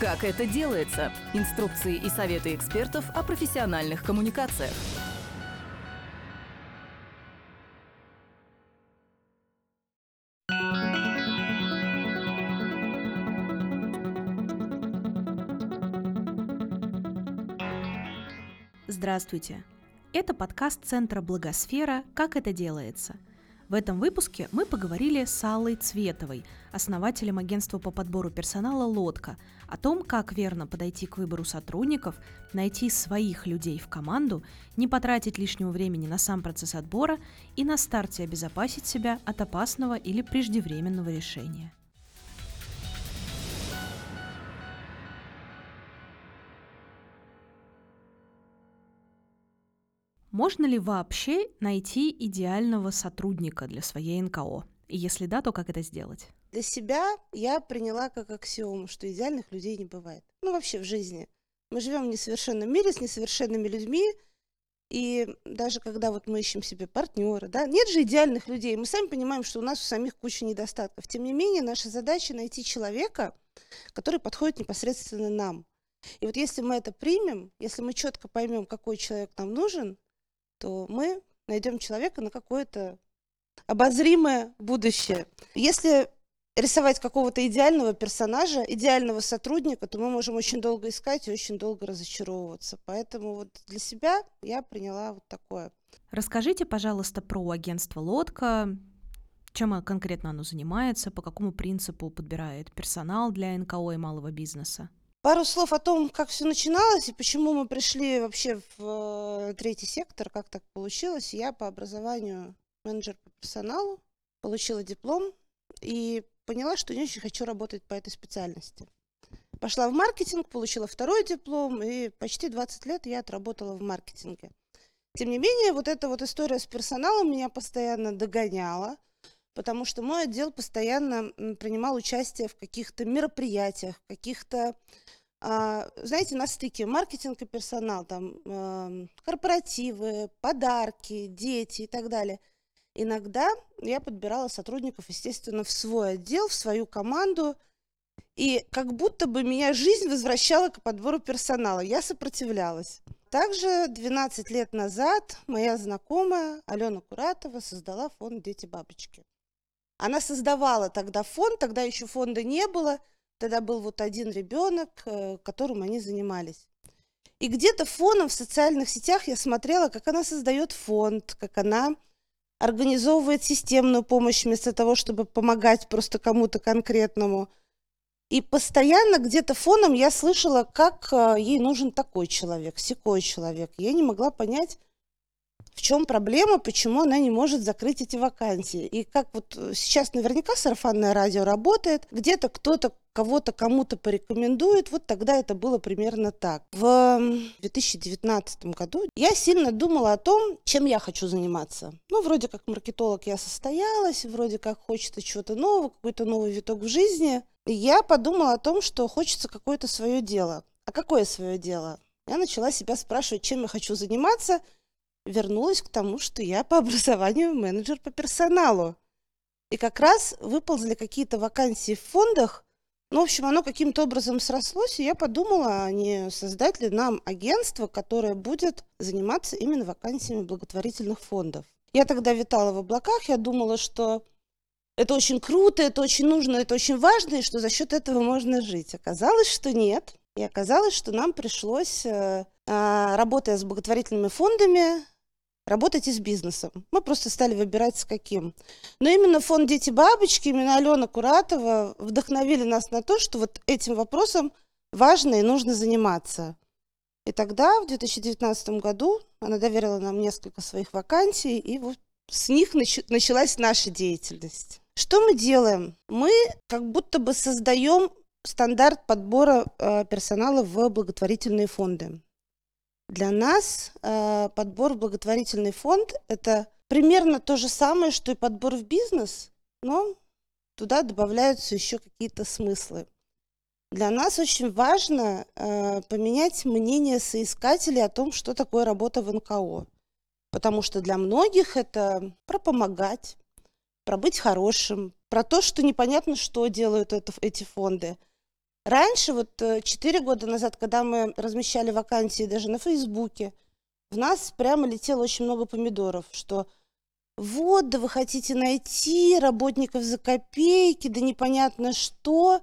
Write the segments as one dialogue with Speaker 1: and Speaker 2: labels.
Speaker 1: Как это делается? Инструкции и советы экспертов о профессиональных коммуникациях.
Speaker 2: Здравствуйте! Это подкаст Центра Благосфера «Как это делается?» – в этом выпуске мы поговорили с Аллой Цветовой, основателем агентства по подбору персонала «Лодка», о том, как верно подойти к выбору сотрудников, найти своих людей в команду, не потратить лишнего времени на сам процесс отбора и на старте обезопасить себя от опасного или преждевременного решения. Можно ли вообще найти идеального сотрудника для своей НКО? И если да, то как это сделать?
Speaker 3: Для себя я приняла как аксиому, что идеальных людей не бывает. Ну, вообще в жизни. Мы живем в несовершенном мире с несовершенными людьми, и даже когда вот мы ищем себе партнера, да, нет же идеальных людей. Мы сами понимаем, что у нас у самих куча недостатков. Тем не менее, наша задача найти человека, который подходит непосредственно нам. И вот если мы это примем, если мы четко поймем, какой человек нам нужен, то мы найдем человека на какое-то обозримое будущее. Если рисовать какого-то идеального персонажа, идеального сотрудника, то мы можем очень долго искать и очень долго разочаровываться. Поэтому вот для себя я приняла вот такое.
Speaker 2: Расскажите, пожалуйста, про агентство «Лодка», чем конкретно оно занимается, по какому принципу подбирает персонал для НКО и малого бизнеса?
Speaker 3: Пару слов о том, как все начиналось и почему мы пришли вообще в э, третий сектор, как так получилось. Я по образованию менеджер по персоналу, получила диплом и поняла, что не очень хочу работать по этой специальности. Пошла в маркетинг, получила второй диплом, и почти 20 лет я отработала в маркетинге. Тем не менее, вот эта вот история с персоналом меня постоянно догоняла, потому что мой отдел постоянно принимал участие в каких-то мероприятиях, каких-то знаете, на стыке маркетинг и персонал, там э, корпоративы, подарки, дети и так далее. Иногда я подбирала сотрудников, естественно, в свой отдел, в свою команду, и как будто бы меня жизнь возвращала к подбору персонала. Я сопротивлялась. Также 12 лет назад моя знакомая Алена Куратова создала фонд «Дети-бабочки». Она создавала тогда фонд, тогда еще фонда не было – Тогда был вот один ребенок, э, которым они занимались. И где-то фоном в социальных сетях я смотрела, как она создает фонд, как она организовывает системную помощь вместо того, чтобы помогать просто кому-то конкретному. И постоянно где-то фоном я слышала, как э, ей нужен такой человек, секой человек. Я не могла понять, в чем проблема, почему она не может закрыть эти вакансии. И как вот э, сейчас наверняка сарафанное радио работает, где-то кто-то кого-то кому-то порекомендует, вот тогда это было примерно так. В 2019 году я сильно думала о том, чем я хочу заниматься. Ну, вроде как маркетолог я состоялась, вроде как хочется чего-то нового, какой-то новый виток в жизни. И я подумала о том, что хочется какое-то свое дело. А какое свое дело? Я начала себя спрашивать, чем я хочу заниматься – вернулась к тому, что я по образованию менеджер по персоналу. И как раз выползли какие-то вакансии в фондах. Ну, в общем, оно каким-то образом срослось, и я подумала, а не создать ли нам агентство, которое будет заниматься именно вакансиями благотворительных фондов. Я тогда витала в облаках, я думала, что это очень круто, это очень нужно, это очень важно, и что за счет этого можно жить. Оказалось, что нет. И оказалось, что нам пришлось, э, а, работая с благотворительными фондами, работать и с бизнесом. Мы просто стали выбирать с каким. Но именно фонд «Дети-бабочки», именно Алена Куратова вдохновили нас на то, что вот этим вопросом важно и нужно заниматься. И тогда, в 2019 году, она доверила нам несколько своих вакансий, и вот с них нач- началась наша деятельность. Что мы делаем? Мы как будто бы создаем стандарт подбора э, персонала в благотворительные фонды. Для нас э, подбор в благотворительный фонд – это примерно то же самое, что и подбор в бизнес, но туда добавляются еще какие-то смыслы. Для нас очень важно э, поменять мнение соискателей о том, что такое работа в НКО. Потому что для многих это про помогать, про быть хорошим, про то, что непонятно, что делают это, эти фонды. Раньше, вот 4 года назад, когда мы размещали вакансии даже на Фейсбуке, в нас прямо летело очень много помидоров, что вот, да вы хотите найти работников за копейки, да непонятно что.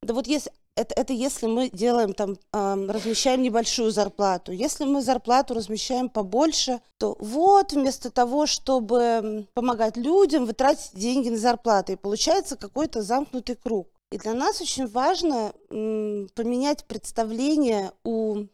Speaker 3: Да вот если это, это если мы делаем там, э, размещаем небольшую зарплату. Если мы зарплату размещаем побольше, то вот вместо того, чтобы помогать людям, вы тратите деньги на зарплаты. И получается какой-то замкнутый круг. И для нас очень важно поменять представление у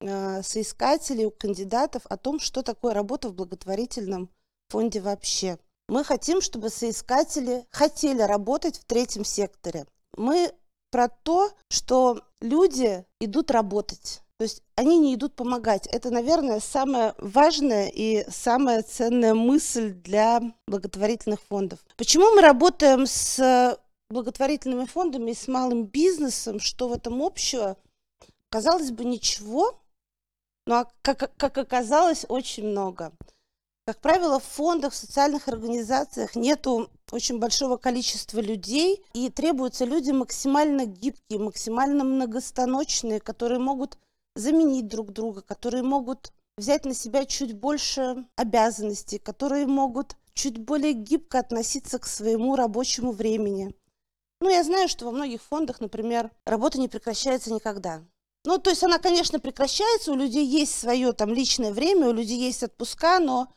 Speaker 3: э, соискателей, у кандидатов о том, что такое работа в благотворительном фонде вообще. Мы хотим, чтобы соискатели хотели работать в третьем секторе. Мы про то, что люди идут работать. То есть они не идут помогать. Это, наверное, самая важная и самая ценная мысль для благотворительных фондов. Почему мы работаем с благотворительными фондами и с малым бизнесом? Что в этом общего? Казалось бы, ничего, но, как, как оказалось, очень много. Как правило, в фондах, в социальных организациях нету очень большого количества людей, и требуются люди максимально гибкие, максимально многостаночные, которые могут заменить друг друга, которые могут взять на себя чуть больше обязанностей, которые могут чуть более гибко относиться к своему рабочему времени. Ну, я знаю, что во многих фондах, например, работа не прекращается никогда. Ну, то есть она, конечно, прекращается, у людей есть свое там личное время, у людей есть отпуска, но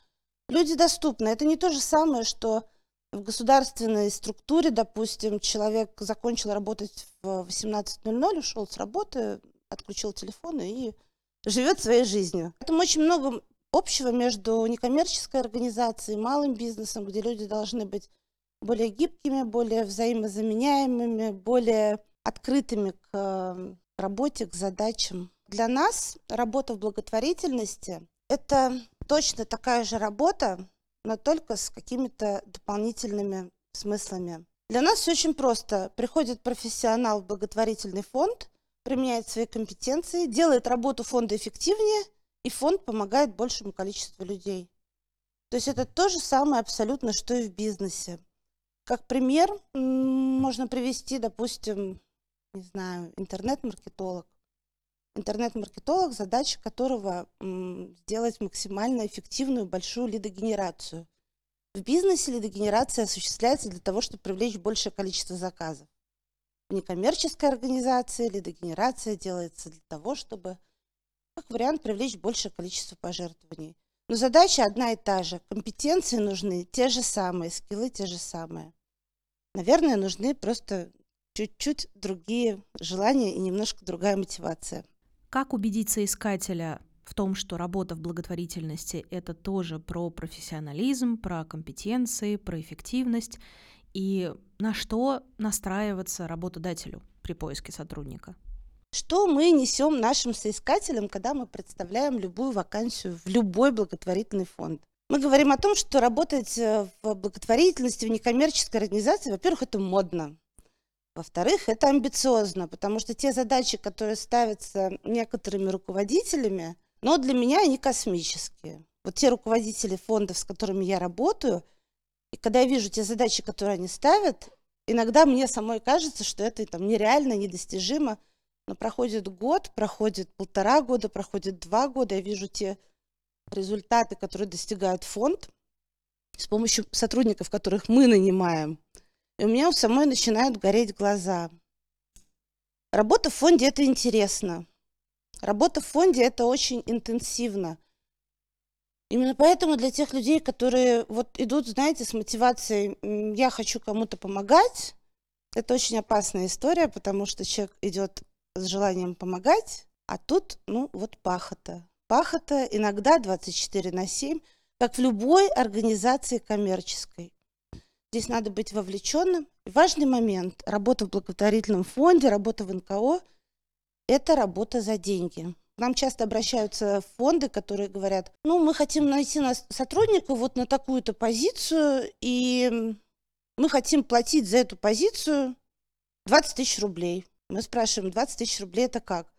Speaker 3: Люди доступны. Это не то же самое, что в государственной структуре, допустим, человек закончил работать в 18.00, ушел с работы, отключил телефон и живет своей жизнью. Поэтому очень много общего между некоммерческой организацией, малым бизнесом, где люди должны быть более гибкими, более взаимозаменяемыми, более открытыми к э, работе, к задачам. Для нас работа в благотворительности – это точно такая же работа, но только с какими-то дополнительными смыслами. Для нас все очень просто. Приходит профессионал в благотворительный фонд, применяет свои компетенции, делает работу фонда эффективнее, и фонд помогает большему количеству людей. То есть это то же самое абсолютно, что и в бизнесе. Как пример можно привести, допустим, не знаю, интернет-маркетолог. Интернет-маркетолог, задача которого сделать максимально эффективную большую лидогенерацию. В бизнесе лидогенерация осуществляется для того, чтобы привлечь большее количество заказов. В некоммерческой организации лидогенерация делается для того, чтобы, как вариант, привлечь большее количество пожертвований. Но задача одна и та же. Компетенции нужны те же самые, скиллы те же самые. Наверное, нужны просто чуть-чуть другие желания и немножко другая мотивация.
Speaker 2: Как убедить соискателя в том, что работа в благотворительности – это тоже про профессионализм, про компетенции, про эффективность, и на что настраиваться работодателю при поиске сотрудника?
Speaker 3: Что мы несем нашим соискателям, когда мы представляем любую вакансию в любой благотворительный фонд? Мы говорим о том, что работать э, в благотворительности, в некоммерческой организации, во-первых, это модно. Во-вторых, это амбициозно, потому что те задачи, которые ставятся некоторыми руководителями, но для меня они космические. Вот те руководители фондов, с которыми я работаю, и когда я вижу те задачи, которые они ставят, иногда мне самой кажется, что это там нереально, недостижимо. Но проходит год, проходит полтора года, проходит два года, я вижу те результаты, которые достигает фонд с помощью сотрудников, которых мы нанимаем – и у меня у самой начинают гореть глаза. Работа в фонде – это интересно. Работа в фонде – это очень интенсивно. Именно поэтому для тех людей, которые вот идут, знаете, с мотивацией «я хочу кому-то помогать», это очень опасная история, потому что человек идет с желанием помогать, а тут, ну, вот пахота. Пахота иногда 24 на 7, как в любой организации коммерческой. Здесь надо быть вовлеченным. Важный момент. Работа в благотворительном фонде, работа в НКО – это работа за деньги. Нам часто обращаются фонды, которые говорят, ну, мы хотим найти нас сотрудника вот на такую-то позицию, и мы хотим платить за эту позицию 20 тысяч рублей. Мы спрашиваем, 20 тысяч рублей это как?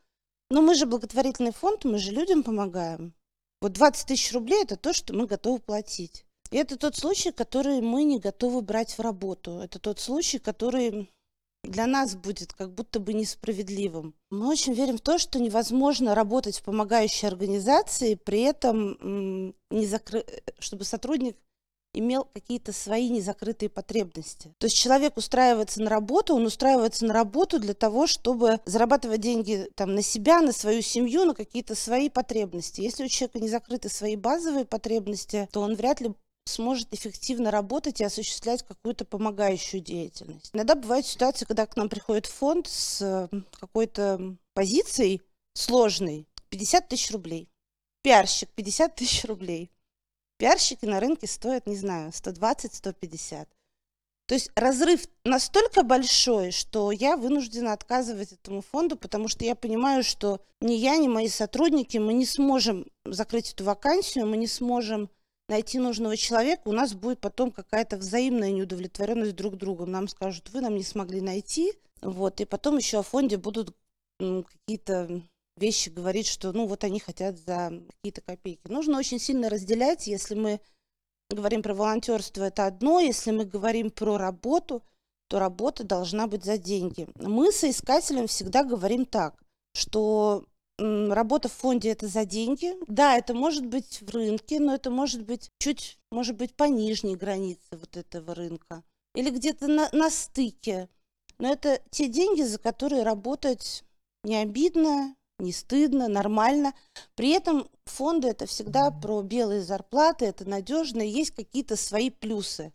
Speaker 3: Ну, мы же благотворительный фонд, мы же людям помогаем. Вот 20 тысяч рублей – это то, что мы готовы платить. И это тот случай, который мы не готовы брать в работу. Это тот случай, который для нас будет как будто бы несправедливым. Мы очень верим в то, что невозможно работать в помогающей организации, при этом не закры... чтобы сотрудник имел какие-то свои незакрытые потребности. То есть человек устраивается на работу, он устраивается на работу для того, чтобы зарабатывать деньги там, на себя, на свою семью, на какие-то свои потребности. Если у человека не закрыты свои базовые потребности, то он вряд ли сможет эффективно работать и осуществлять какую-то помогающую деятельность. Иногда бывают ситуации, когда к нам приходит фонд с какой-то позицией сложной, 50 тысяч рублей. Пиарщик 50 тысяч рублей. Пиарщики на рынке стоят, не знаю, 120-150. То есть разрыв настолько большой, что я вынуждена отказывать этому фонду, потому что я понимаю, что ни я, ни мои сотрудники, мы не сможем закрыть эту вакансию, мы не сможем найти нужного человека, у нас будет потом какая-то взаимная неудовлетворенность друг другом. Нам скажут, вы нам не смогли найти, вот, и потом еще о фонде будут какие-то вещи говорить, что ну вот они хотят за какие-то копейки. Нужно очень сильно разделять, если мы говорим про волонтерство, это одно, если мы говорим про работу, то работа должна быть за деньги. Мы соискателям всегда говорим так, что работа в фонде это за деньги. Да, это может быть в рынке, но это может быть чуть, может быть, по нижней границе вот этого рынка. Или где-то на, на стыке. Но это те деньги, за которые работать не обидно, не стыдно, нормально. При этом фонды это всегда про белые зарплаты, это надежно, есть какие-то свои плюсы.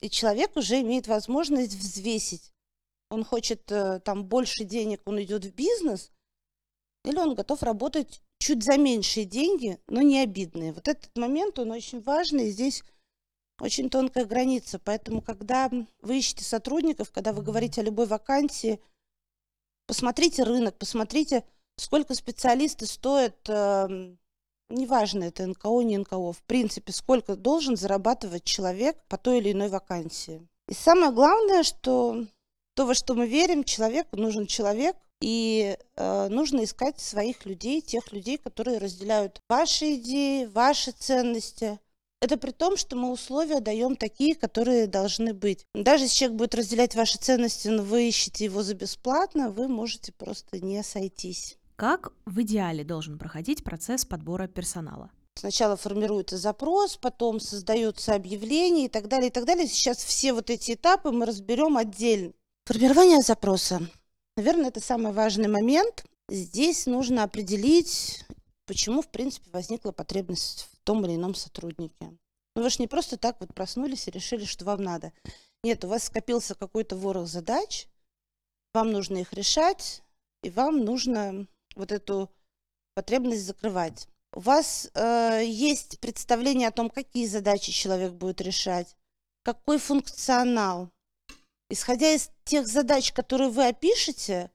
Speaker 3: И человек уже имеет возможность взвесить. Он хочет э, там больше денег, он идет в бизнес, или он готов работать чуть за меньшие деньги, но не обидные. Вот этот момент, он очень важный, здесь очень тонкая граница. Поэтому, когда вы ищете сотрудников, когда вы говорите о любой вакансии, посмотрите рынок, посмотрите, сколько специалисты стоят, э, неважно, это НКО, не НКО, в принципе, сколько должен зарабатывать человек по той или иной вакансии. И самое главное, что то, во что мы верим, человеку нужен человек, и э, нужно искать своих людей, тех людей, которые разделяют ваши идеи, ваши ценности. Это при том, что мы условия даем такие, которые должны быть. Даже если человек будет разделять ваши ценности, но вы ищете его за бесплатно, вы можете просто не сойтись.
Speaker 2: Как в идеале должен проходить процесс подбора персонала?
Speaker 3: Сначала формируется запрос, потом создается объявление и так далее, и так далее. Сейчас все вот эти этапы мы разберем отдельно. Формирование запроса. Наверное, это самый важный момент. Здесь нужно определить, почему, в принципе, возникла потребность в том или ином сотруднике. Ну, вы же не просто так вот проснулись и решили, что вам надо. Нет, у вас скопился какой-то ворох задач, вам нужно их решать, и вам нужно вот эту потребность закрывать. У вас э, есть представление о том, какие задачи человек будет решать, какой функционал, Исходя из тех задач, которые вы опишете,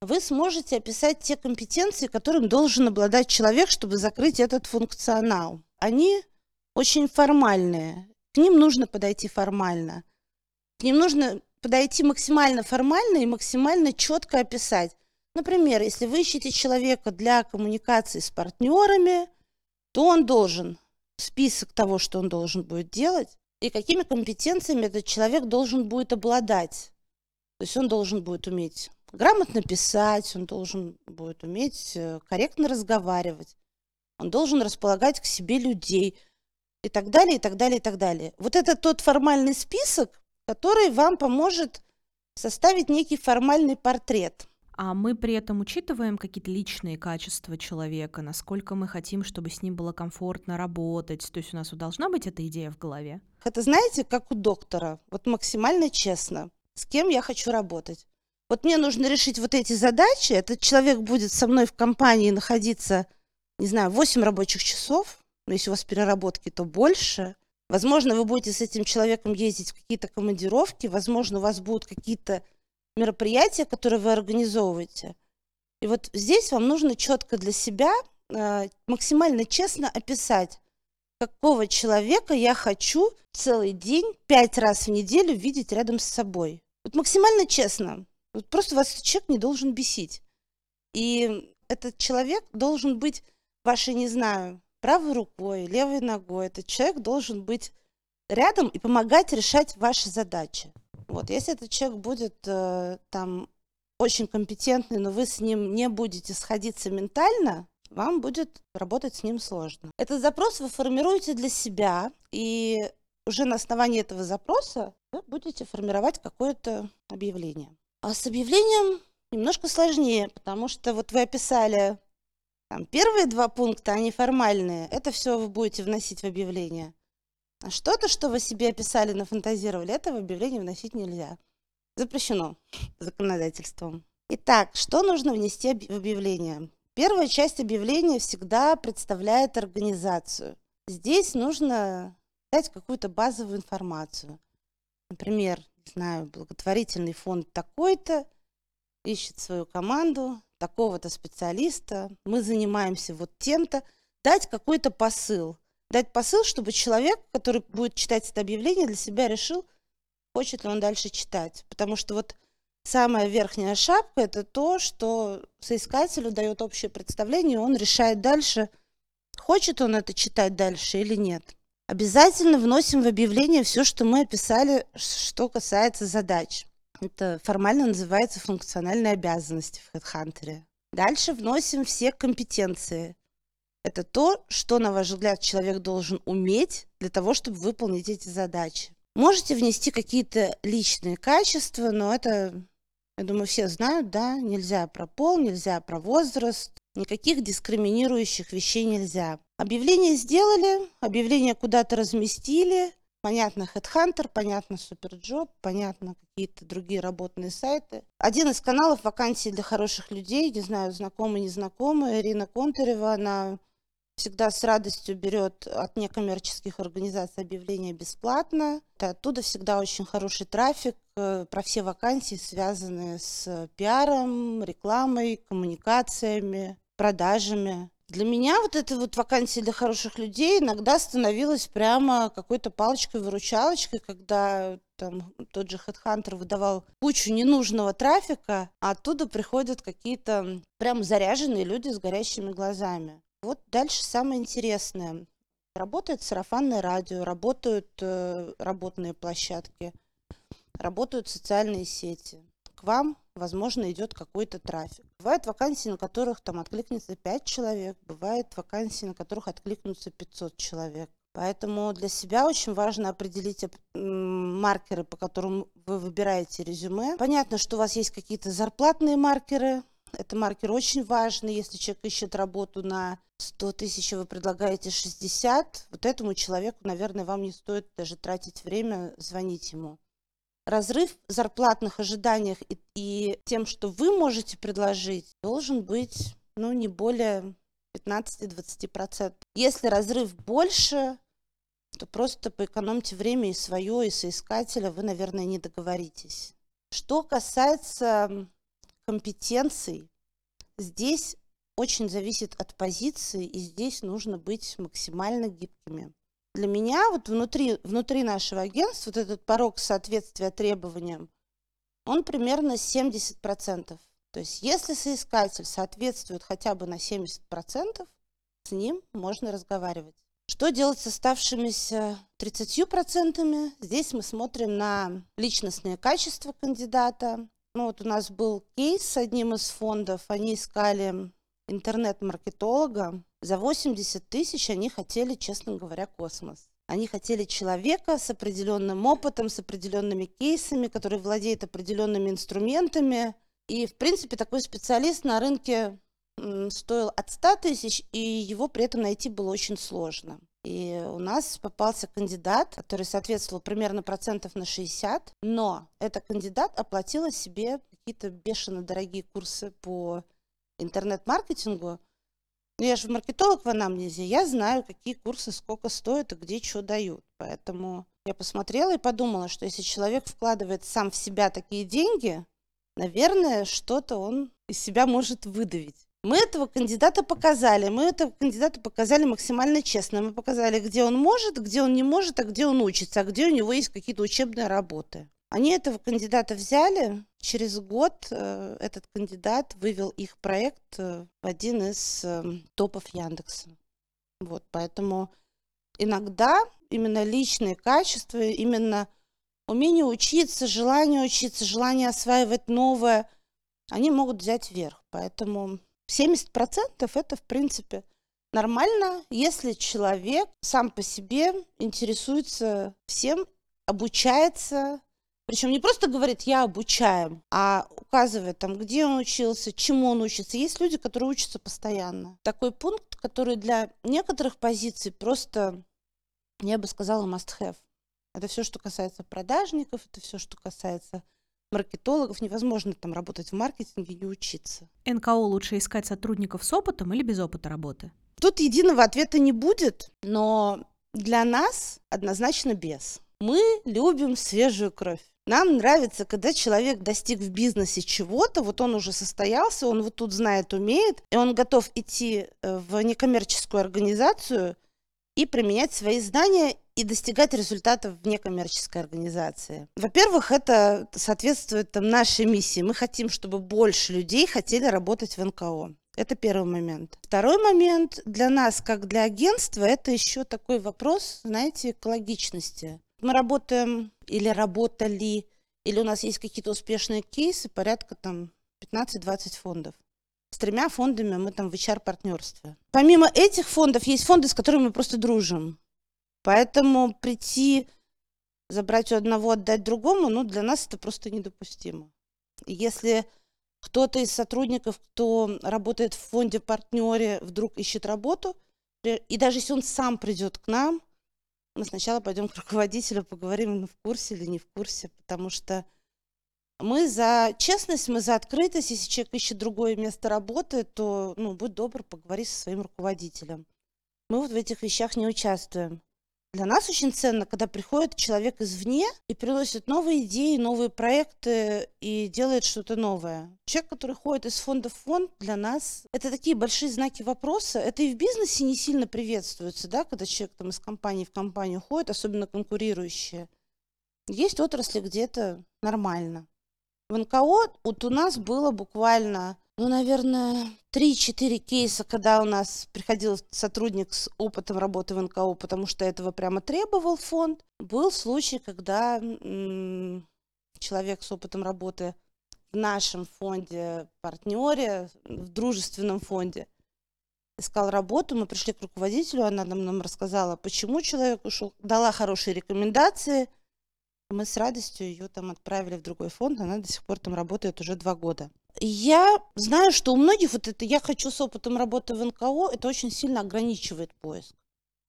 Speaker 3: вы сможете описать те компетенции, которым должен обладать человек, чтобы закрыть этот функционал. Они очень формальные. К ним нужно подойти формально. К ним нужно подойти максимально формально и максимально четко описать. Например, если вы ищете человека для коммуникации с партнерами, то он должен список того, что он должен будет делать, и какими компетенциями этот человек должен будет обладать. То есть он должен будет уметь грамотно писать, он должен будет уметь э, корректно разговаривать, он должен располагать к себе людей и так далее, и так далее, и так далее. Вот это тот формальный список, который вам поможет составить некий формальный портрет –
Speaker 2: а мы при этом учитываем какие-то личные качества человека, насколько мы хотим, чтобы с ним было комфортно работать. То есть у нас должна быть эта идея в голове.
Speaker 3: Это знаете, как у доктора, вот максимально честно, с кем я хочу работать. Вот мне нужно решить вот эти задачи, этот человек будет со мной в компании находиться, не знаю, 8 рабочих часов, но если у вас переработки, то больше. Возможно, вы будете с этим человеком ездить в какие-то командировки, возможно, у вас будут какие-то мероприятия, которые вы организовываете. И вот здесь вам нужно четко для себя э, максимально честно описать, какого человека я хочу целый день, пять раз в неделю видеть рядом с собой. Вот максимально честно. Вот просто вас человек не должен бесить. И этот человек должен быть вашей, не знаю, правой рукой, левой ногой. Этот человек должен быть рядом и помогать решать ваши задачи. Вот, если этот человек будет э, там очень компетентный, но вы с ним не будете сходиться ментально, вам будет работать с ним сложно. Этот запрос вы формируете для себя, и уже на основании этого запроса вы будете формировать какое-то объявление. А с объявлением немножко сложнее, потому что вот вы описали там, первые два пункта, они формальные, это все вы будете вносить в объявление. А что-то, что вы себе описали, нафантазировали, это в объявление вносить нельзя. Запрещено законодательством. Итак, что нужно внести в объявление? Первая часть объявления всегда представляет организацию. Здесь нужно дать какую-то базовую информацию. Например, не знаю, благотворительный фонд такой-то ищет свою команду, такого-то специалиста, мы занимаемся вот тем-то, дать какой-то посыл. Дать посыл, чтобы человек, который будет читать это объявление, для себя решил, хочет ли он дальше читать. Потому что вот самая верхняя шапка – это то, что соискателю дает общее представление, он решает дальше, хочет он это читать дальше или нет. Обязательно вносим в объявление все, что мы описали, что касается задач. Это формально называется функциональные обязанности в HeadHunter. Дальше вносим все компетенции. Это то, что, на ваш взгляд, человек должен уметь для того, чтобы выполнить эти задачи. Можете внести какие-то личные качества, но это, я думаю, все знают, да, нельзя про пол, нельзя про возраст, никаких дискриминирующих вещей нельзя. Объявление сделали, объявление куда-то разместили, Понятно Headhunter, понятно Superjob, понятно какие-то другие работные сайты. Один из каналов вакансий для хороших людей, не знаю, знакомый, незнакомый, Ирина Контарева, она всегда с радостью берет от некоммерческих организаций объявления бесплатно. Оттуда всегда очень хороший трафик э, про все вакансии, связанные с пиаром, рекламой, коммуникациями, продажами. Для меня вот эта вот вакансия для хороших людей иногда становилась прямо какой-то палочкой-выручалочкой, когда там тот же HeadHunter выдавал кучу ненужного трафика, а оттуда приходят какие-то прям заряженные люди с горящими глазами. Вот дальше самое интересное. Работает сарафанное радио, работают э, работные площадки, работают социальные сети. К вам возможно, идет какой-то трафик. Бывают вакансии, на которых там откликнется 5 человек, бывает вакансии, на которых откликнутся 500 человек. Поэтому для себя очень важно определить маркеры, по которым вы выбираете резюме. Понятно, что у вас есть какие-то зарплатные маркеры. Это маркер очень важный. Если человек ищет работу на 100 тысяч, вы предлагаете 60, вот этому человеку, наверное, вам не стоит даже тратить время, звонить ему разрыв в зарплатных ожиданиях и, и тем, что вы можете предложить, должен быть ну, не более 15-20%. Если разрыв больше, то просто поэкономьте время и свое, и соискателя, вы, наверное, не договоритесь. Что касается компетенций, здесь очень зависит от позиции, и здесь нужно быть максимально гибкими для меня вот внутри, внутри нашего агентства вот этот порог соответствия требованиям, он примерно 70%. То есть если соискатель соответствует хотя бы на 70%, с ним можно разговаривать. Что делать с оставшимися 30%? Здесь мы смотрим на личностные качества кандидата. Ну, вот у нас был кейс с одним из фондов. Они искали интернет-маркетолога. За 80 тысяч они хотели, честно говоря, космос. Они хотели человека с определенным опытом, с определенными кейсами, который владеет определенными инструментами. И, в принципе, такой специалист на рынке стоил от 100 тысяч, и его при этом найти было очень сложно. И у нас попался кандидат, который соответствовал примерно процентов на 60, но этот кандидат оплатила себе какие-то бешено дорогие курсы по интернет-маркетингу, ну, я же маркетолог в анамнезе, я знаю, какие курсы сколько стоят и где что дают. Поэтому я посмотрела и подумала, что если человек вкладывает сам в себя такие деньги, наверное, что-то он из себя может выдавить. Мы этого кандидата показали, мы этого кандидата показали максимально честно. Мы показали, где он может, где он не может, а где он учится, а где у него есть какие-то учебные работы. Они этого кандидата взяли. Через год э, этот кандидат вывел их проект э, в один из э, топов Яндекса. Вот, поэтому иногда именно личные качества, именно умение учиться, желание учиться, желание осваивать новое, они могут взять верх. Поэтому 70% это, в принципе, нормально, если человек сам по себе интересуется всем, обучается, причем не просто говорит «я обучаем», а указывает там, где он учился, чему он учится. Есть люди, которые учатся постоянно. Такой пункт, который для некоторых позиций просто, я бы сказала, must-have. Это все, что касается продажников, это все, что касается маркетологов. Невозможно там работать в маркетинге и не учиться.
Speaker 2: НКО лучше искать сотрудников с опытом или без опыта работы?
Speaker 3: Тут единого ответа не будет, но для нас однозначно без. Мы любим свежую кровь. Нам нравится, когда человек достиг в бизнесе чего-то, вот он уже состоялся, он вот тут знает, умеет, и он готов идти э, в некоммерческую организацию и применять свои знания и достигать результатов в некоммерческой организации. Во-первых, это соответствует там, нашей миссии. Мы хотим, чтобы больше людей хотели работать в НКО. Это первый момент. Второй момент для нас, как для агентства, это еще такой вопрос, знаете, экологичности. Мы работаем или работали, или у нас есть какие-то успешные кейсы, порядка там 15-20 фондов. С тремя фондами мы там в HR-партнерстве. Помимо этих фондов есть фонды, с которыми мы просто дружим. Поэтому прийти, забрать у одного, отдать другому, ну, для нас это просто недопустимо. Если кто-то из сотрудников, кто работает в фонде-партнере, вдруг ищет работу, и даже если он сам придет к нам, мы сначала пойдем к руководителю, поговорим, в курсе или не в курсе, потому что мы за честность, мы за открытость. Если человек ищет другое место работы, то, ну, будь добр, поговори со своим руководителем. Мы вот в этих вещах не участвуем. Для нас очень ценно, когда приходит человек извне и приносит новые идеи, новые проекты и делает что-то новое. Человек, который ходит из фонда в фонд, для нас это такие большие знаки вопроса. Это и в бизнесе не сильно приветствуется, да, когда человек там из компании в компанию ходит, особенно конкурирующие. Есть отрасли, где это нормально. В НКО вот у нас было буквально ну, наверное, 3-4 кейса, когда у нас приходил сотрудник с опытом работы в НКО, потому что этого прямо требовал фонд. Был случай, когда человек с опытом работы в нашем фонде, партнере, в дружественном фонде, искал работу, мы пришли к руководителю, она нам, нам рассказала, почему человек ушел, дала хорошие рекомендации, мы с радостью ее там отправили в другой фонд, она до сих пор там работает уже два года. Я знаю, что у многих вот это «я хочу с опытом работы в НКО» это очень сильно ограничивает поиск.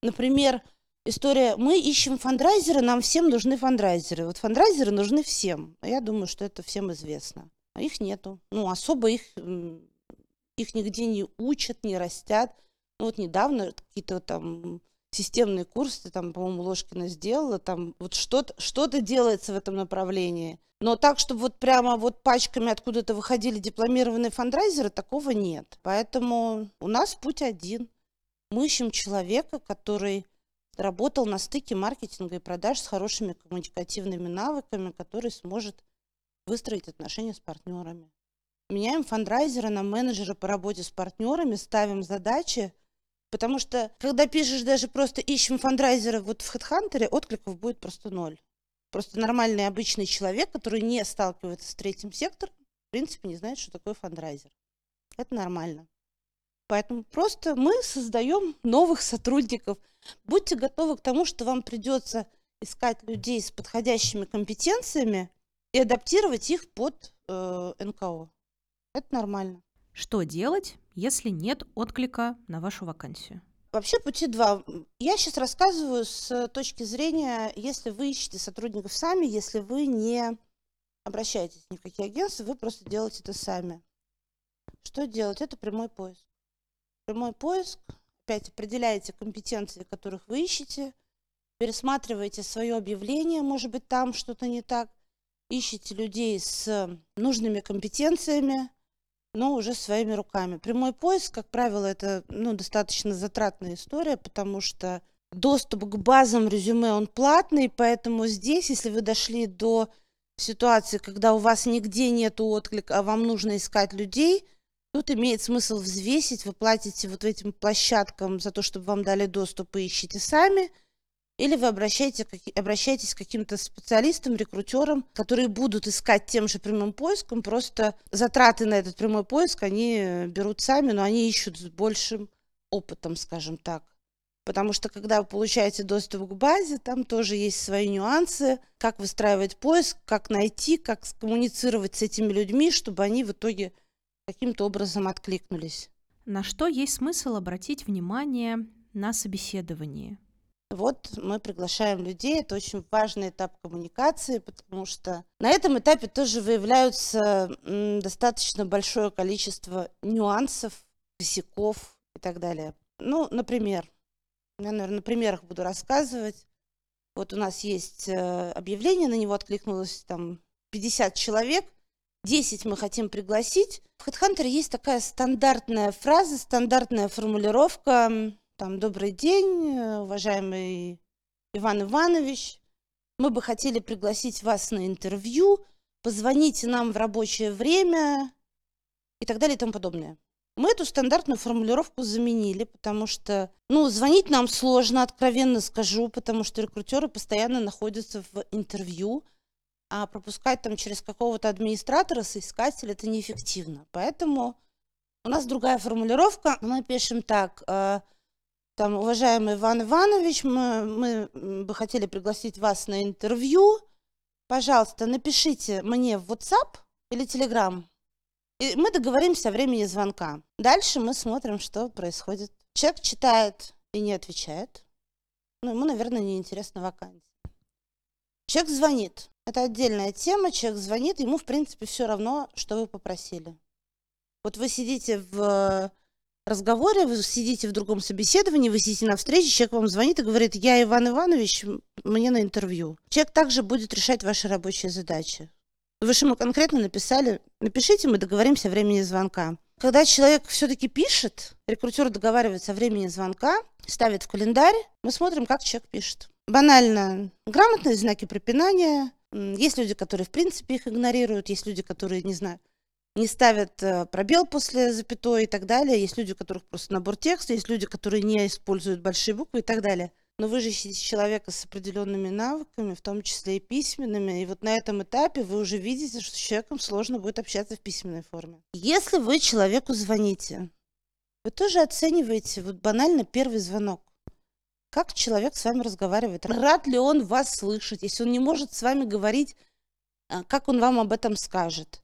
Speaker 3: Например, история «мы ищем фандрайзеры, нам всем нужны фандрайзеры». Вот фандрайзеры нужны всем. Я думаю, что это всем известно. А их нету. Ну, особо их, их нигде не учат, не растят. Ну, вот недавно какие-то там системные курсы, там, по-моему, Ложкина сделала, там вот что-то что делается в этом направлении. Но так, чтобы вот прямо вот пачками откуда-то выходили дипломированные фандрайзеры, такого нет. Поэтому у нас путь один. Мы ищем человека, который работал на стыке маркетинга и продаж с хорошими коммуникативными навыками, который сможет выстроить отношения с партнерами. Меняем фандрайзера на менеджера по работе с партнерами, ставим задачи, Потому что, когда пишешь даже просто ищем фандрайзера вот в HeadHunter, откликов будет просто ноль. Просто нормальный обычный человек, который не сталкивается с третьим сектором, в принципе, не знает, что такое фандрайзер. Это нормально. Поэтому просто мы создаем новых сотрудников. Будьте готовы к тому, что вам придется искать людей с подходящими компетенциями и адаптировать их под э, НКО. Это нормально.
Speaker 2: Что делать, если нет отклика на вашу вакансию?
Speaker 3: Вообще пути два. Я сейчас рассказываю с точки зрения, если вы ищете сотрудников сами, если вы не обращаетесь ни в какие агентства, вы просто делаете это сами. Что делать? Это прямой поиск. Прямой поиск. Опять определяете компетенции, которых вы ищете, пересматриваете свое объявление, может быть, там что-то не так, ищете людей с нужными компетенциями, но уже своими руками. Прямой поиск, как правило, это ну, достаточно затратная история, потому что доступ к базам резюме, он платный, поэтому здесь, если вы дошли до ситуации, когда у вас нигде нет отклика, а вам нужно искать людей, тут имеет смысл взвесить, вы платите вот этим площадкам за то, чтобы вам дали доступ и ищите сами, или вы обращаете, обращаетесь к каким-то специалистам, рекрутерам, которые будут искать тем же прямым поиском, просто затраты на этот прямой поиск они берут сами, но они ищут с большим опытом, скажем так. Потому что когда вы получаете доступ к базе, там тоже есть свои нюансы, как выстраивать поиск, как найти, как скоммуницировать с этими людьми, чтобы они в итоге каким-то образом откликнулись.
Speaker 2: На что есть смысл обратить внимание на собеседовании?
Speaker 3: Вот мы приглашаем людей, это очень важный этап коммуникации, потому что на этом этапе тоже выявляются достаточно большое количество нюансов, косяков и так далее. Ну, например, я, наверное, на примерах буду рассказывать. Вот у нас есть э, объявление, на него откликнулось там 50 человек, 10 мы хотим пригласить. В HeadHunter есть такая стандартная фраза, стандартная формулировка там, добрый день, э, уважаемый Иван Иванович. Мы бы хотели пригласить вас на интервью. Позвоните нам в рабочее время и так далее и тому подобное. Мы эту стандартную формулировку заменили, потому что, ну, звонить нам сложно, откровенно скажу, потому что рекрутеры постоянно находятся в интервью, а пропускать там через какого-то администратора, соискателя, это неэффективно. Поэтому у нас другая формулировка. Мы пишем так, э, там, уважаемый Иван Иванович, мы, мы бы хотели пригласить вас на интервью. Пожалуйста, напишите мне в WhatsApp или Telegram, и мы договоримся о времени звонка. Дальше мы смотрим, что происходит. Человек читает и не отвечает. Ну, ему, наверное, неинтересна вакансия. Человек звонит. Это отдельная тема. Человек звонит, ему, в принципе, все равно, что вы попросили. Вот вы сидите в разговоре, вы сидите в другом собеседовании, вы сидите на встрече, человек вам звонит и говорит, я Иван Иванович, мне на интервью. Человек также будет решать ваши рабочие задачи. Вы же ему конкретно написали, напишите, мы договоримся о времени звонка. Когда человек все-таки пишет, рекрутер договаривается о времени звонка, ставит в календарь, мы смотрим, как человек пишет. Банально, грамотные знаки препинания. Есть люди, которые, в принципе, их игнорируют, есть люди, которые, не знаю, не ставят э, пробел после запятой и так далее. Есть люди, у которых просто набор текста, есть люди, которые не используют большие буквы и так далее. Но вы же ищете человека с определенными навыками, в том числе и письменными. И вот на этом этапе вы уже видите, что с человеком сложно будет общаться в письменной форме. Если вы человеку звоните, вы тоже оцениваете вот банально первый звонок. Как человек с вами разговаривает? Рад ли он вас слышать? Если он не может с вами говорить, а, как он вам об этом скажет?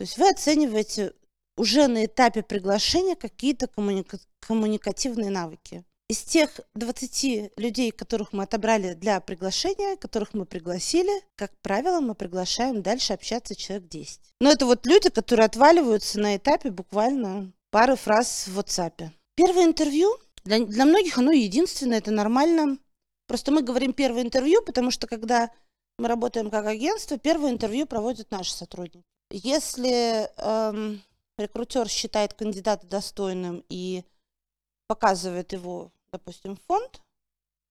Speaker 3: То есть вы оцениваете уже на этапе приглашения какие-то коммуника- коммуникативные навыки. Из тех 20 людей, которых мы отобрали для приглашения, которых мы пригласили, как правило, мы приглашаем дальше общаться человек 10. Но это вот люди, которые отваливаются на этапе буквально пары фраз в WhatsApp. Первое интервью, для, для многих оно единственное, это нормально. Просто мы говорим первое интервью, потому что когда мы работаем как агентство, первое интервью проводят наши сотрудники. Если эм, рекрутер считает кандидата достойным и показывает его, допустим, фонд,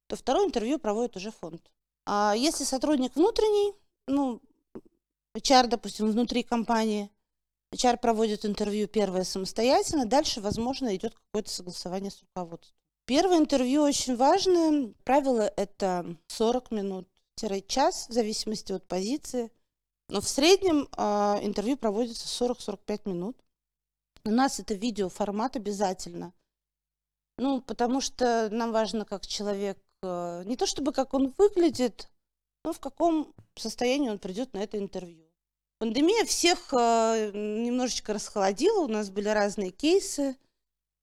Speaker 3: то второе интервью проводит уже фонд. А если сотрудник внутренний, ну, HR, допустим, внутри компании, HR проводит интервью первое самостоятельно, дальше, возможно, идет какое-то согласование с руководством. Первое интервью очень важное. Правило это 40 минут-час, в зависимости от позиции. Но в среднем э, интервью проводится 40-45 минут. У нас это видеоформат обязательно. Ну, потому что нам важно, как человек, э, не то чтобы как он выглядит, но в каком состоянии он придет на это интервью. Пандемия всех э, немножечко расхолодила, у нас были разные кейсы.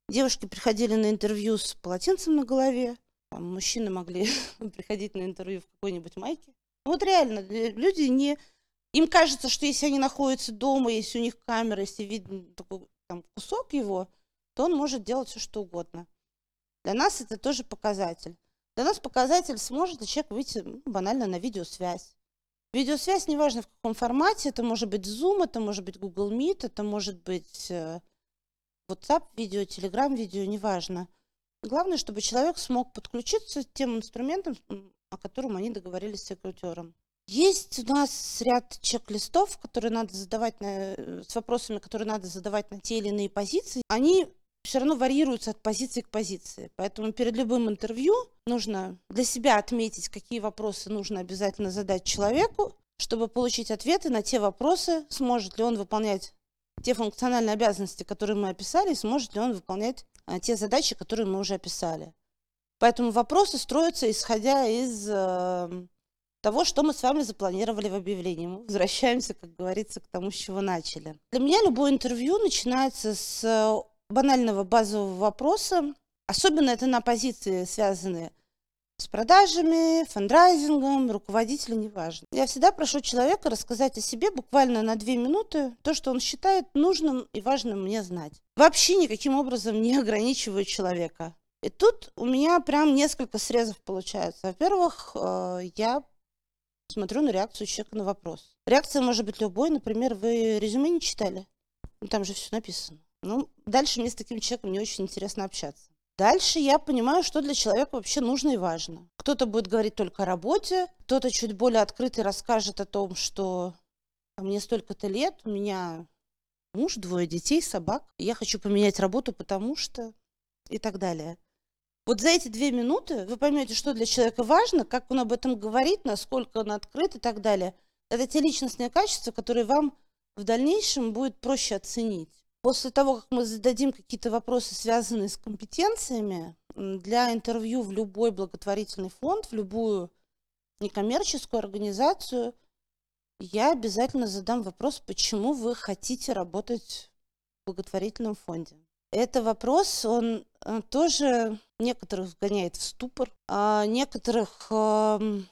Speaker 3: Девушки приходили на интервью с полотенцем на голове, там, мужчины могли приходить на интервью в какой-нибудь майке. Вот реально, люди не им кажется, что если они находятся дома, если у них камера, если видно такой там, кусок его, то он может делать все, что угодно. Для нас это тоже показатель. Для нас показатель, сможет ли человек выйти ну, банально на видеосвязь. Видеосвязь, неважно в каком формате, это может быть Zoom, это может быть Google Meet, это может быть э, WhatsApp видео, Telegram видео, неважно. Главное, чтобы человек смог подключиться к тем инструментам, о котором они договорились с рекрутером. Есть у нас ряд чек-листов, которые надо задавать на, э, с вопросами, которые надо задавать на те или иные позиции. Они все равно варьируются от позиции к позиции. Поэтому перед любым интервью нужно для себя отметить, какие вопросы нужно обязательно задать человеку, чтобы получить ответы на те вопросы, сможет ли он выполнять те функциональные обязанности, которые мы описали, и сможет ли он выполнять а, те задачи, которые мы уже описали. Поэтому вопросы строятся, исходя из э, того, что мы с вами запланировали в объявлении. Мы возвращаемся, как говорится, к тому, с чего начали. Для меня любое интервью начинается с банального базового вопроса. Особенно это на позиции, связанные с продажами, фандрайзингом, руководителем, неважно. Я всегда прошу человека рассказать о себе буквально на две минуты то, что он считает нужным и важным мне знать. Вообще никаким образом не ограничиваю человека. И тут у меня прям несколько срезов получается. Во-первых, э, я смотрю на реакцию человека на вопрос. Реакция может быть любой. Например, вы резюме не читали? Ну, там же все написано. Ну, дальше мне с таким человеком не очень интересно общаться. Дальше я понимаю, что для человека вообще нужно и важно. Кто-то будет говорить только о работе, кто-то чуть более открытый расскажет о том, что мне столько-то лет, у меня муж, двое детей, собак, я хочу поменять работу, потому что... и так далее. Вот за эти две минуты вы поймете, что для человека важно, как он об этом говорит, насколько он открыт и так далее. Это те личностные качества, которые вам в дальнейшем будет проще оценить. После того, как мы зададим какие-то вопросы, связанные с компетенциями, для интервью в любой благотворительный фонд, в любую некоммерческую организацию, я обязательно задам вопрос, почему вы хотите работать в благотворительном фонде. Это вопрос, он тоже некоторых вгоняет в ступор, а некоторых э,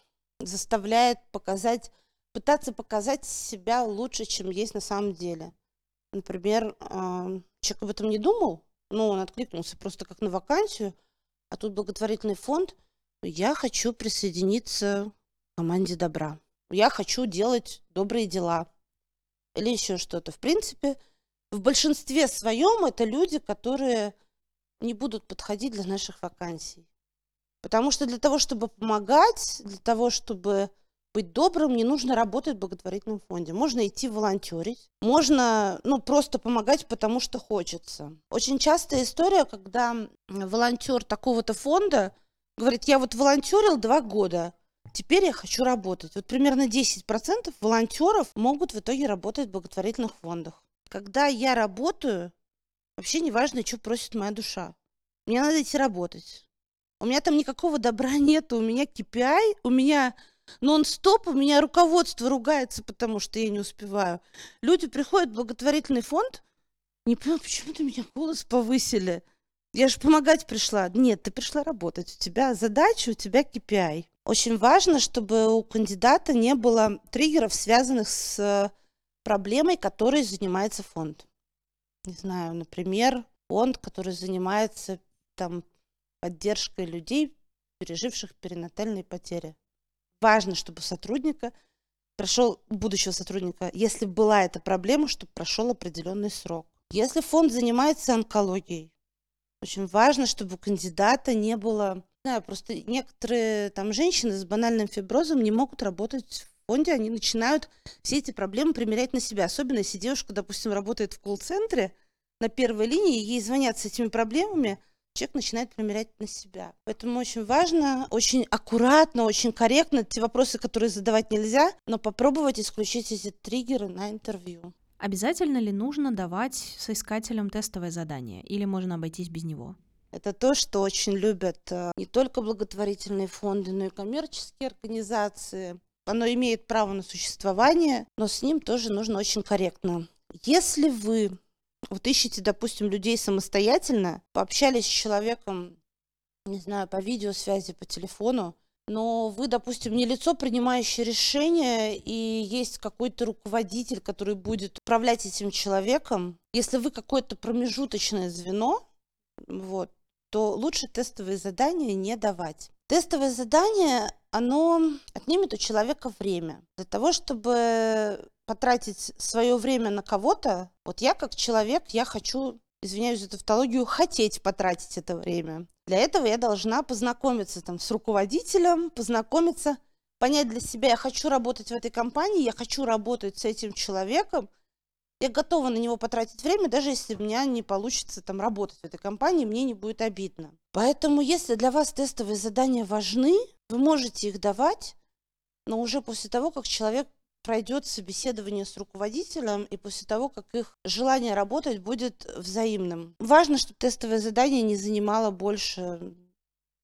Speaker 3: заставляет показать, пытаться показать себя лучше, чем есть на самом деле например, человек об этом не думал, но он откликнулся просто как на вакансию, а тут благотворительный фонд, я хочу присоединиться к команде добра. Я хочу делать добрые дела. Или еще что-то. В принципе, в большинстве своем это люди, которые не будут подходить для наших вакансий. Потому что для того, чтобы помогать, для того, чтобы быть добрым, не нужно работать в благотворительном фонде. Можно идти волонтерить, можно ну, просто помогать, потому что хочется. Очень частая история, когда волонтер такого-то фонда говорит, я вот волонтерил два года, теперь я хочу работать. Вот примерно 10% волонтеров могут в итоге работать в благотворительных фондах. Когда я работаю, вообще не важно, что просит моя душа. Мне надо идти работать. У меня там никакого добра нету, у меня KPI, у меня Нон-стоп у меня руководство ругается, потому что я не успеваю. Люди приходят в благотворительный фонд, не понимаю, почему ты меня голос повысили. Я же помогать пришла. Нет, ты пришла работать. У тебя задача, у тебя KPI. Очень важно, чтобы у кандидата не было триггеров, связанных с проблемой, которой занимается фонд. Не знаю, например, фонд, который занимается там, поддержкой людей, переживших перинатальные потери важно, чтобы сотрудника прошел, будущего сотрудника, если была эта проблема, чтобы прошел определенный срок. Если фонд занимается онкологией, очень важно, чтобы у кандидата не было... Не знаю, просто некоторые там женщины с банальным фиброзом не могут работать фонде, они начинают все эти проблемы примерять на себя. Особенно если девушка, допустим, работает в колл-центре на первой линии, ей звонят с этими проблемами – человек начинает примерять на себя. Поэтому очень важно, очень аккуратно, очень корректно те вопросы, которые задавать нельзя, но попробовать исключить эти триггеры на интервью.
Speaker 2: Обязательно ли нужно давать соискателям тестовое задание или можно обойтись без него?
Speaker 3: Это то, что очень любят э, не только благотворительные фонды, но и коммерческие организации. Оно имеет право на существование, но с ним тоже нужно очень корректно. Если вы вот ищете, допустим, людей самостоятельно, пообщались с человеком, не знаю, по видеосвязи, по телефону, но вы, допустим, не лицо, принимающее решение, и есть какой-то руководитель, который будет управлять этим человеком. Если вы какое-то промежуточное звено, вот, то лучше тестовые задания не давать. Тестовое задание, оно отнимет у человека время. Для того, чтобы потратить свое время на кого-то, вот я как человек, я хочу, извиняюсь за тавтологию, хотеть потратить это время. Для этого я должна познакомиться там с руководителем, познакомиться, понять для себя, я хочу работать в этой компании, я хочу работать с этим человеком, я готова на него потратить время, даже если у меня не получится там работать в этой компании, мне не будет обидно. Поэтому, если для вас тестовые задания важны, вы можете их давать, но уже после того, как человек пройдет собеседование с руководителем и после того, как их желание работать будет взаимным. Важно, чтобы тестовое задание не занимало больше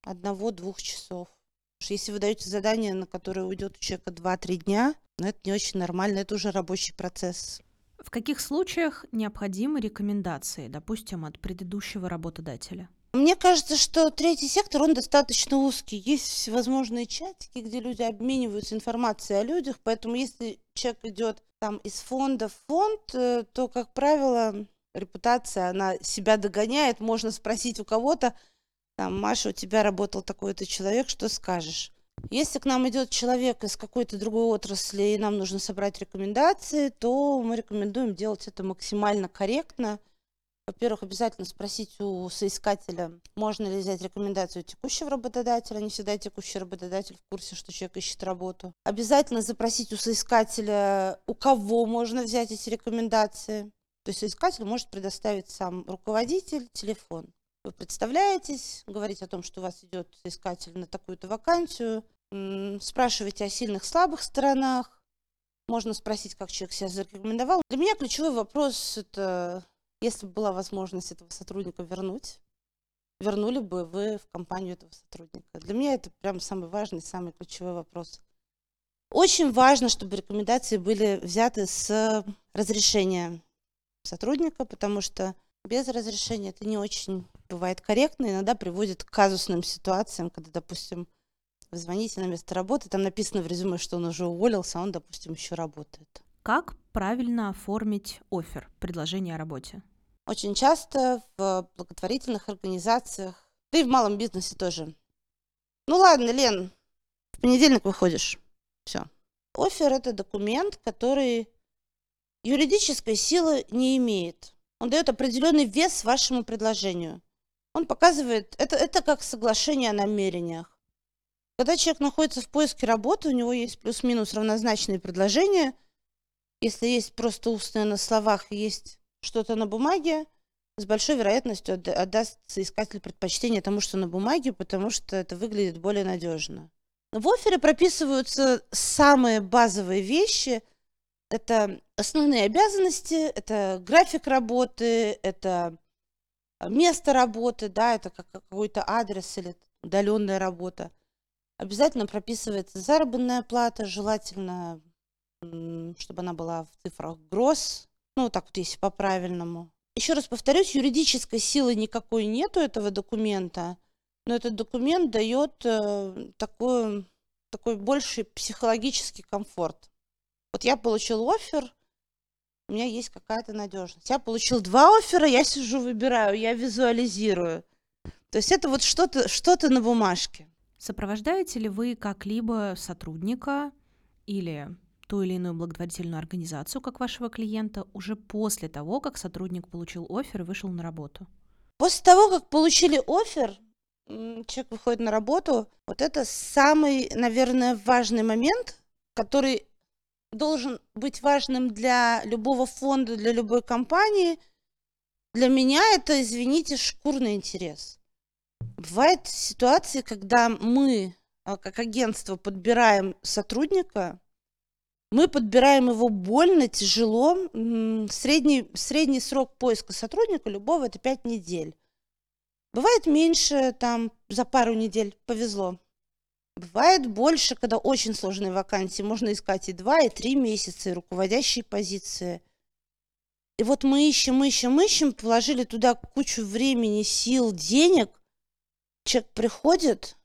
Speaker 3: одного-двух часов. Потому что если вы даете задание, на которое уйдет у человека 2-3 дня, ну, это не очень нормально, это уже рабочий процесс.
Speaker 2: В каких случаях необходимы рекомендации, допустим, от предыдущего работодателя?
Speaker 3: Мне кажется, что третий сектор, он достаточно узкий. Есть всевозможные чатики, где люди обмениваются информацией о людях, поэтому если человек идет там из фонда в фонд, э, то, как правило, репутация, она себя догоняет. Можно спросить у кого-то, там, Маша, у тебя работал такой-то человек, что скажешь? Если к нам идет человек из какой-то другой отрасли, и нам нужно собрать рекомендации, то мы рекомендуем делать это максимально корректно – во-первых, обязательно спросить у соискателя, можно ли взять рекомендацию текущего работодателя. Не всегда текущий работодатель в курсе, что человек ищет работу. Обязательно запросить у соискателя, у кого можно взять эти рекомендации. То есть соискатель может предоставить сам руководитель телефон. Вы представляетесь, говорите о том, что у вас идет соискатель на такую-то вакансию, спрашиваете о сильных, слабых сторонах, можно спросить, как человек себя зарекомендовал. Для меня ключевой вопрос – это если бы была возможность этого сотрудника вернуть, вернули бы вы в компанию этого сотрудника? Для меня это прям самый важный, самый ключевой вопрос. Очень важно, чтобы рекомендации были взяты с разрешения сотрудника, потому что без разрешения это не очень бывает корректно, иногда приводит к казусным ситуациям, когда, допустим, вы звоните на место работы, там написано в резюме, что он уже уволился, а он, допустим, еще работает.
Speaker 2: Как правильно оформить офер, предложение о работе?
Speaker 3: Очень часто в благотворительных организациях, да и в малом бизнесе тоже. Ну ладно, Лен, в понедельник выходишь. Все. Офер – это документ, который юридической силы не имеет. Он дает определенный вес вашему предложению. Он показывает, это, это как соглашение о намерениях. Когда человек находится в поиске работы, у него есть плюс-минус равнозначные предложения. Если есть просто устное на словах, есть что-то на бумаге, с большой вероятностью отдаст соискатель предпочтение тому, что на бумаге, потому что это выглядит более надежно. В офере прописываются самые базовые вещи. Это основные обязанности, это график работы, это место работы, да, это как какой-то адрес или удаленная работа. Обязательно прописывается заработная плата, желательно, чтобы она была в цифрах гроз, ну, так вот, если по-правильному. Еще раз повторюсь, юридической силы никакой нету этого документа, но этот документ дает э, такой, такой больший психологический комфорт. Вот я получил офер, у меня есть какая-то надежность. Я получил два оффера, я сижу, выбираю, я визуализирую. То есть это вот что-то что на бумажке.
Speaker 2: Сопровождаете ли вы как-либо сотрудника или ту или иную благотворительную организацию как вашего клиента уже после того, как сотрудник получил офер и вышел на работу?
Speaker 3: После того, как получили офер, человек выходит на работу, вот это самый, наверное, важный момент, который должен быть важным для любого фонда, для любой компании. Для меня это, извините, шкурный интерес. Бывают ситуации, когда мы, а, как агентство, подбираем сотрудника, мы подбираем его больно, тяжело. Средний, средний срок поиска сотрудника любого – это 5 недель. Бывает меньше, там, за пару недель повезло. Бывает больше, когда очень сложные вакансии. Можно искать и 2, и 3 месяца, и руководящие позиции. И вот мы ищем, ищем, ищем, положили туда кучу времени, сил, денег. Человек приходит,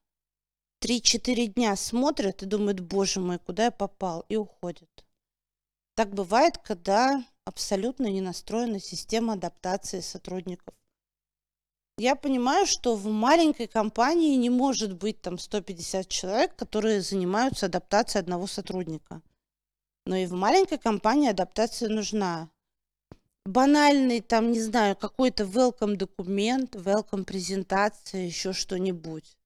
Speaker 3: 3-4 дня смотрят и думают, боже мой, куда я попал, и уходят. Так бывает, когда абсолютно не настроена система адаптации сотрудников. Я понимаю, что в маленькой компании не может быть там 150 человек, которые занимаются адаптацией одного сотрудника. Но и в маленькой компании адаптация нужна. Банальный, там, не знаю, какой-то welcome документ, welcome презентация, еще что-нибудь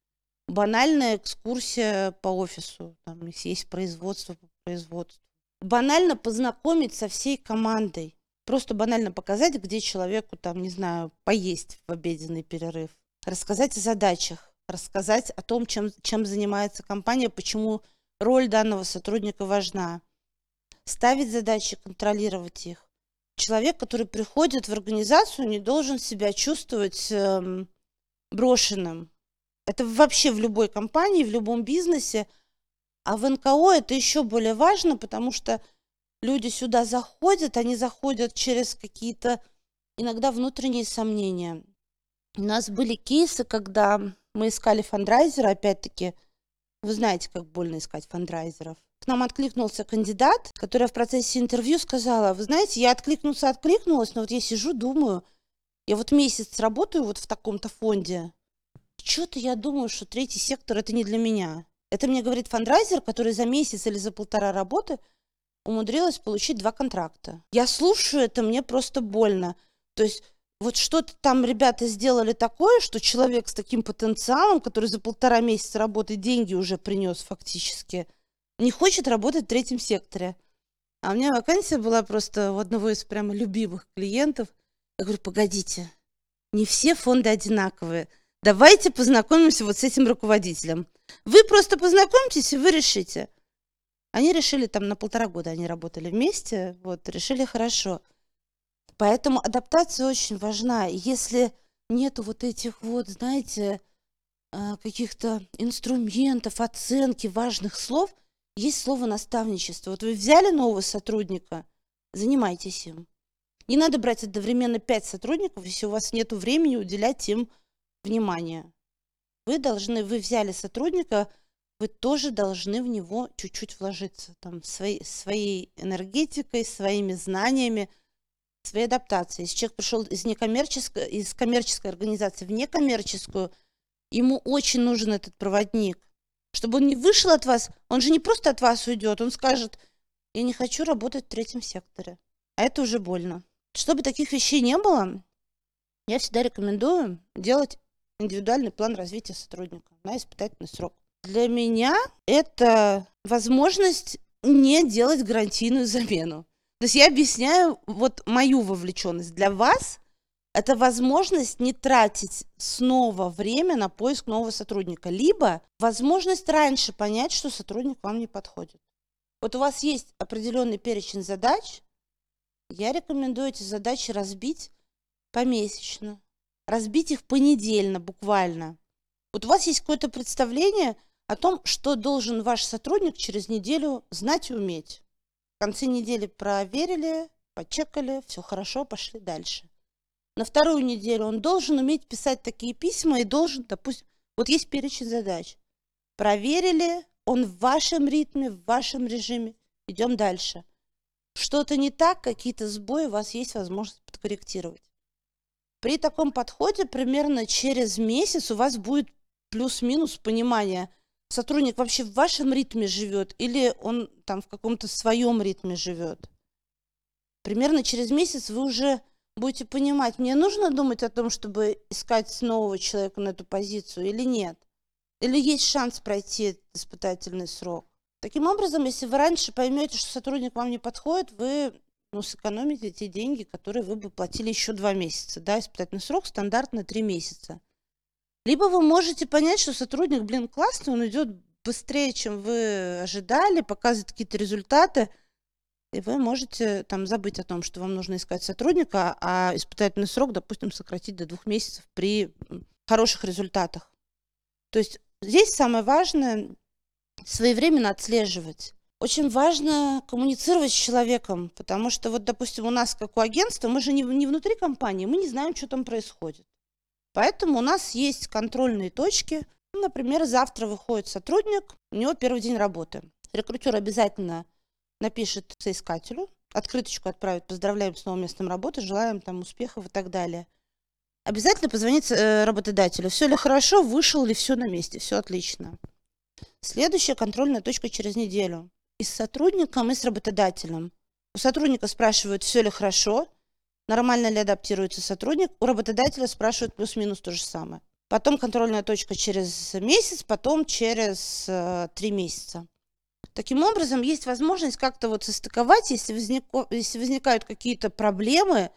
Speaker 3: банальная экскурсия по офису, там, если есть производство по производству. Банально познакомить со всей командой. Просто банально показать, где человеку там, не знаю, поесть в обеденный перерыв. Рассказать о задачах, рассказать о том, чем, чем занимается компания, почему роль данного сотрудника важна. Ставить задачи, контролировать их. Человек, который приходит в организацию, не должен себя чувствовать эм, брошенным. Это вообще в любой компании, в любом бизнесе. А в НКО это еще более важно, потому что люди сюда заходят, они заходят через какие-то иногда внутренние сомнения. У нас были кейсы, когда мы искали фандрайзера, опять-таки, вы знаете, как больно искать фандрайзеров. К нам откликнулся кандидат, которая в процессе интервью сказала, вы знаете, я откликнуться откликнулась, но вот я сижу, думаю, я вот месяц работаю вот в таком-то фонде, что-то я думаю, что третий сектор это не для меня. Это мне говорит фандрайзер, который за месяц или за полтора работы умудрилась получить два контракта. Я слушаю это, мне просто больно. То есть вот что-то там ребята сделали такое, что человек с таким потенциалом, который за полтора месяца работы деньги уже принес фактически, не хочет работать в третьем секторе. А у меня вакансия была просто у одного из прямо любимых клиентов. Я говорю, погодите, не все фонды одинаковые. Давайте познакомимся вот с этим руководителем. Вы просто познакомьтесь, и вы решите. Они решили, там на полтора года они работали вместе, вот, решили хорошо. Поэтому адаптация очень важна. Если нету вот этих вот, знаете, а, каких-то инструментов, оценки важных слов, есть слово наставничество. Вот вы взяли нового сотрудника, занимайтесь им. Не надо брать одновременно пять сотрудников, если у вас нет времени уделять им внимание. Вы должны, вы взяли сотрудника, вы тоже должны в него чуть-чуть вложиться, там, своей, своей энергетикой, своими знаниями, своей адаптацией. Если человек пришел из некоммерческой, из коммерческой организации в некоммерческую, ему очень нужен этот проводник. Чтобы он не вышел от вас, он же не просто от вас уйдет, он скажет, я не хочу работать в третьем секторе. А это уже больно. Чтобы таких вещей не было, я всегда рекомендую делать индивидуальный план развития сотрудника на испытательный срок. Для меня это возможность не делать гарантийную замену. То есть я объясняю вот мою вовлеченность. Для вас это возможность не тратить снова время на поиск нового сотрудника, либо возможность раньше понять, что сотрудник вам не подходит. Вот у вас есть определенный перечень задач, я рекомендую эти задачи разбить помесячно, разбить их понедельно буквально. Вот у вас есть какое-то представление о том, что должен ваш сотрудник через неделю знать и уметь. В конце недели проверили, почекали, все хорошо, пошли дальше. На вторую неделю он должен уметь писать такие письма и должен, допустим, вот есть перечень задач. Проверили, он в вашем ритме, в вашем режиме, идем дальше. Что-то не так, какие-то сбои, у вас есть возможность подкорректировать. При таком подходе примерно через месяц у вас будет плюс-минус понимание, сотрудник вообще в вашем ритме живет или он там в каком-то своем ритме живет. Примерно через месяц вы уже будете понимать, мне нужно думать о том, чтобы искать нового человека на эту позицию или нет. Или есть шанс пройти испытательный срок. Таким образом, если вы раньше поймете, что сотрудник вам не подходит, вы ну, сэкономите те деньги, которые вы бы платили еще два месяца. Да, испытательный срок стандартно три месяца. Либо вы можете понять, что сотрудник, блин, классный, он идет быстрее, чем вы ожидали, показывает какие-то результаты, и вы можете там забыть о том, что вам нужно искать сотрудника, а испытательный срок, допустим, сократить до двух месяцев при хороших результатах. То есть здесь самое важное своевременно отслеживать очень важно коммуницировать с человеком, потому что вот, допустим, у нас, как у агентства, мы же не, не внутри компании, мы не знаем, что там происходит. Поэтому у нас есть контрольные точки. Например, завтра выходит сотрудник, у него первый день работы. Рекрутер обязательно напишет соискателю, открыточку отправит, поздравляем с новым местом работы, желаем там успехов и так далее. Обязательно позвонить э, работодателю, все ли хорошо, вышел ли все на месте, все отлично. Следующая контрольная точка через неделю и с сотрудником, и с работодателем. У сотрудника спрашивают, все ли хорошо, нормально ли адаптируется сотрудник. У работодателя спрашивают плюс-минус то же самое. Потом контрольная точка через месяц, потом через э, три месяца. Таким образом, есть возможность как-то вот состыковать, если, вознико- если возникают какие-то проблемы,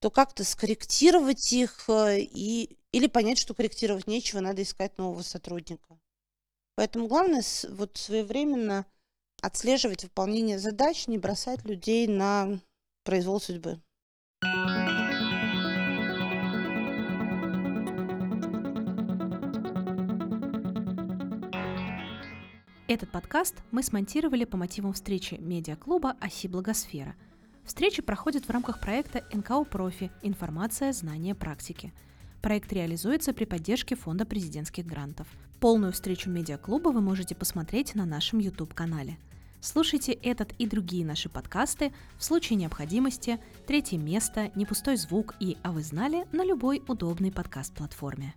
Speaker 3: то как-то скорректировать их э, и, или понять, что корректировать нечего, надо искать нового сотрудника. Поэтому главное вот своевременно отслеживать выполнение задач, не бросать людей на произвол судьбы.
Speaker 2: Этот подкаст мы смонтировали по мотивам встречи медиаклуба «Оси Благосфера». Встречи проходят в рамках проекта НКО «Профи. Информация, знания, практики». Проект реализуется при поддержке Фонда президентских грантов. Полную встречу медиаклуба вы можете посмотреть на нашем YouTube-канале. Слушайте этот и другие наши подкасты в случае необходимости, третье место, не пустой звук и «А вы знали» на любой удобной подкаст-платформе.